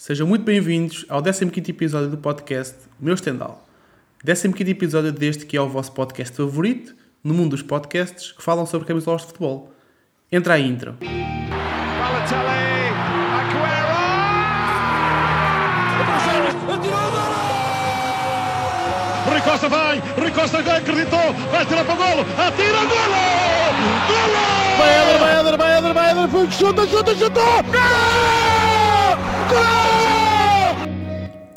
Sejam muito bem-vindos ao 15 episódio do podcast Meu Stendhal. 15 episódio deste que é o vosso podcast favorito no mundo dos podcasts que falam sobre camisolas de futebol. Entra a intro. Balotelli, Aguero! Rui Costa vai, Rui Costa já acreditou, vai tirar para o golo, atira, golo! Golo! Vai Eder, vai Eder, vai Eder, vai Eder, chuta, chuta, chuta! Gol!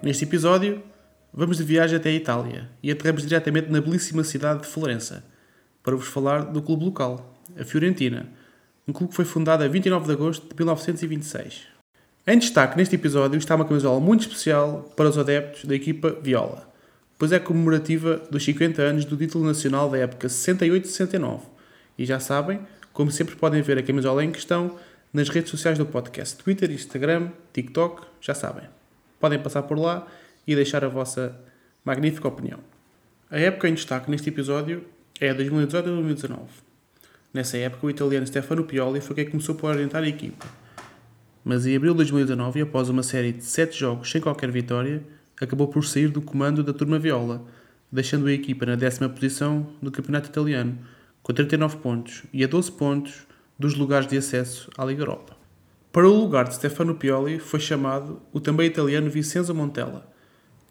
Neste episódio, vamos de viagem até a Itália e aterramos diretamente na belíssima cidade de Florença para vos falar do clube local, a Fiorentina, um clube que foi fundado a 29 de agosto de 1926. Em destaque neste episódio está uma camisola muito especial para os adeptos da equipa Viola, pois é comemorativa dos 50 anos do título nacional da época 68-69. E já sabem, como sempre podem ver a camisola em questão nas redes sociais do podcast, Twitter, Instagram, TikTok, já sabem. Podem passar por lá e deixar a vossa magnífica opinião. A época em destaque neste episódio é a 2018 a 2019. Nessa época, o italiano Stefano Pioli foi quem começou por orientar a equipa. Mas em abril de 2019, após uma série de 7 jogos sem qualquer vitória, acabou por sair do comando da turma Viola, deixando a equipa na décima posição do campeonato italiano, com 39 pontos e a 12 pontos dos lugares de acesso à Liga Europa. Para o lugar de Stefano Pioli foi chamado o também italiano Vincenzo Montella,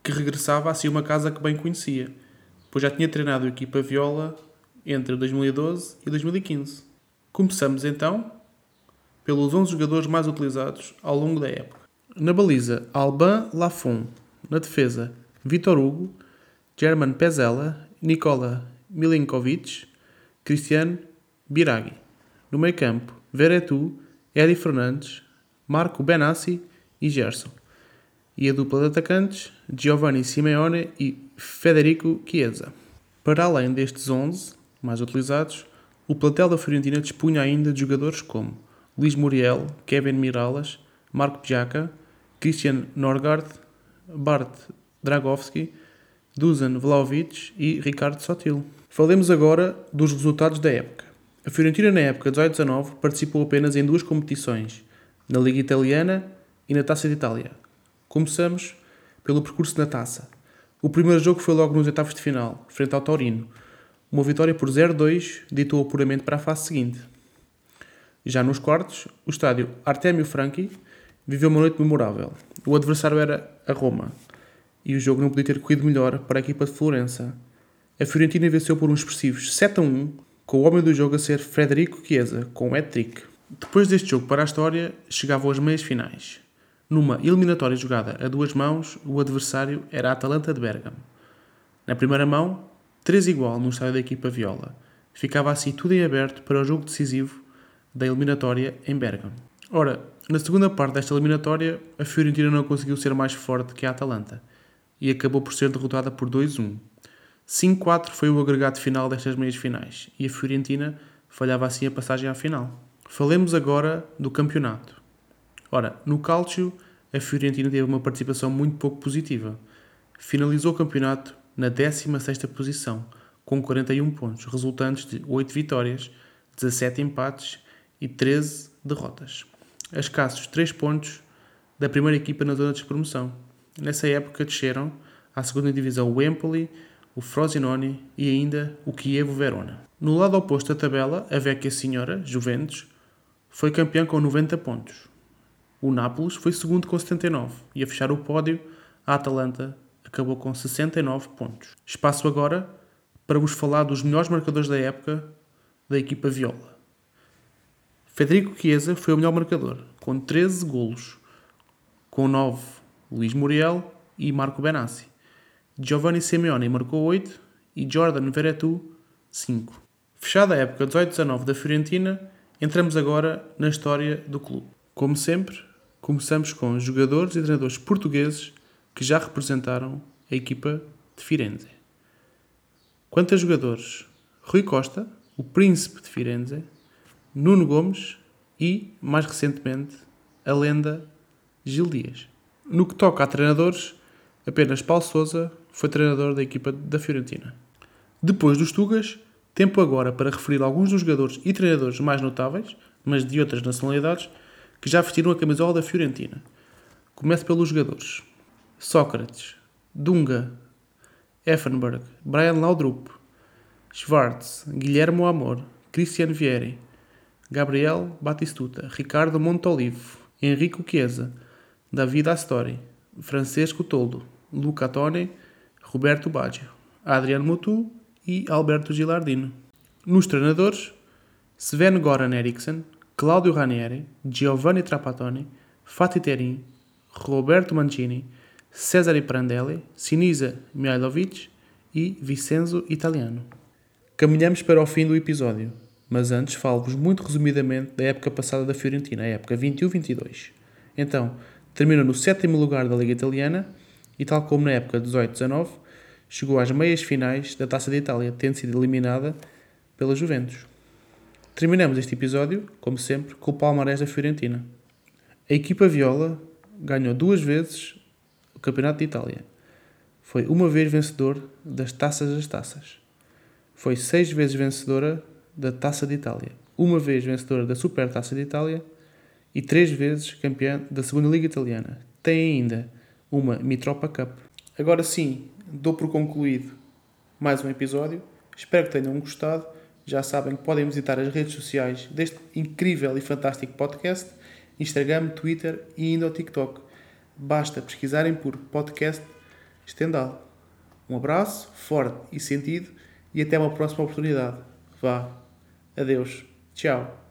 que regressava a si uma casa que bem conhecia, pois já tinha treinado a equipa Viola entre 2012 e 2015. Começamos então pelos 11 jogadores mais utilizados ao longo da época. Na baliza, Alban Lafont. Na defesa, Vitor Hugo, German Pezella, Nikola Milinkovic, Cristiano Biraghi. No meio campo, Veretu, Edi Fernandes, Marco Benassi e Gerson. E a dupla de atacantes, Giovanni Simeone e Federico Chiesa. Para além destes 11 mais utilizados, o plantel da Fiorentina dispunha ainda de jogadores como Luís Muriel, Kevin Miralas, Marco Piaca, Christian Norgard, Bart Dragovski, Dusan Vlaovic e Ricardo Sotil. Falemos agora dos resultados da época. A Fiorentina na época 18-19 participou apenas em duas competições, na Liga Italiana e na Taça de Itália. Começamos pelo percurso na Taça. O primeiro jogo foi logo nos oitavos de final, frente ao Torino. Uma vitória por 0-2 ditou o apuramento para a fase seguinte. Já nos quartos, o estádio Artemio Franchi viveu uma noite memorável. O adversário era a Roma e o jogo não podia ter corrido melhor para a equipa de Florença. A Fiorentina venceu por uns expressivos 7 a 1, com o homem do jogo a ser Frederico Chiesa, com um hat-trick. Depois deste jogo para a história, chegavam as meias finais. Numa eliminatória jogada a duas mãos, o adversário era a Atalanta de Bergamo. Na primeira mão, 3 igual no estádio da equipa Viola. Ficava assim tudo em aberto para o jogo decisivo da eliminatória em Bergamo. Ora, na segunda parte desta eliminatória, a Fiorentina não conseguiu ser mais forte que a Atalanta e acabou por ser derrotada por 2-1. 5-4 foi o agregado final destas meias finais e a Fiorentina falhava assim a passagem à final. Falemos agora do campeonato. Ora, no Calcio, a Fiorentina teve uma participação muito pouco positiva. Finalizou o campeonato na 16ª posição, com 41 pontos, resultantes de 8 vitórias, 17 empates e 13 derrotas. A escassos 3 pontos da primeira equipa na zona de promoção. Nessa época desceram à segunda divisão o Empoli, o Frosinone e ainda o Chievo Verona. No lado oposto da tabela, a Vecchia Senhora, Juventus, foi campeão com 90 pontos. O Nápoles foi segundo com 79 e a fechar o pódio, a Atalanta acabou com 69 pontos. Espaço agora para vos falar dos melhores marcadores da época da equipa Viola. Federico Chiesa foi o melhor marcador, com 13 golos, com 9 Luís Muriel e Marco Benassi. Giovanni Simeone marcou 8 e Jordan Veretu 5. Fechada a época 18-19 da Fiorentina, entramos agora na história do clube. Como sempre, começamos com jogadores e treinadores portugueses que já representaram a equipa de Firenze. Quanto a jogadores, Rui Costa, o príncipe de Firenze, Nuno Gomes e, mais recentemente, a lenda Gil Dias. No que toca a treinadores, apenas Paulo Sousa foi treinador da equipa da Fiorentina. Depois dos Tugas, tempo agora para referir alguns dos jogadores e treinadores mais notáveis, mas de outras nacionalidades, que já vestiram a camisola da Fiorentina. Começo pelos jogadores. Sócrates, Dunga, Effenberg, Brian Laudrup, Schwartz, Guilhermo Amor, Cristiano Vieri, Gabriel Batistuta, Ricardo Montolivo, Henrico Chiesa, David Astori, Francesco Toldo, Luca Toni, Roberto Baggio, Adriano Mutu e Alberto Gilardino. Nos treinadores, Sven Goran Eriksson, Claudio Ranieri, Giovanni Trapattoni, Fatih Terim, Roberto Mancini, Cesare Prandelli, Sinisa Mihailovic e Vincenzo Italiano. Caminhamos para o fim do episódio, mas antes falo-vos muito resumidamente da época passada da Fiorentina, a época 21-22. Então, terminou no sétimo lugar da Liga Italiana e, tal como na época 18-19, chegou às meias finais da Taça de Itália, tendo sido eliminada pela Juventus. Terminamos este episódio, como sempre, com o palmarés da Fiorentina. A equipa viola ganhou duas vezes o Campeonato de Itália. Foi uma vez vencedor das Taças das Taças. Foi seis vezes vencedora da Taça de Itália. Uma vez vencedora da Super Taça de Itália e três vezes campeã da Segunda Liga Italiana. Tem ainda uma Mitropa Cup. Agora sim, dou por concluído mais um episódio. Espero que tenham gostado. Já sabem que podem visitar as redes sociais deste incrível e fantástico podcast, Instagram, Twitter e ainda o TikTok. Basta pesquisarem por podcast Stendhal. Um abraço forte e sentido e até uma próxima oportunidade. Vá. Adeus. Tchau.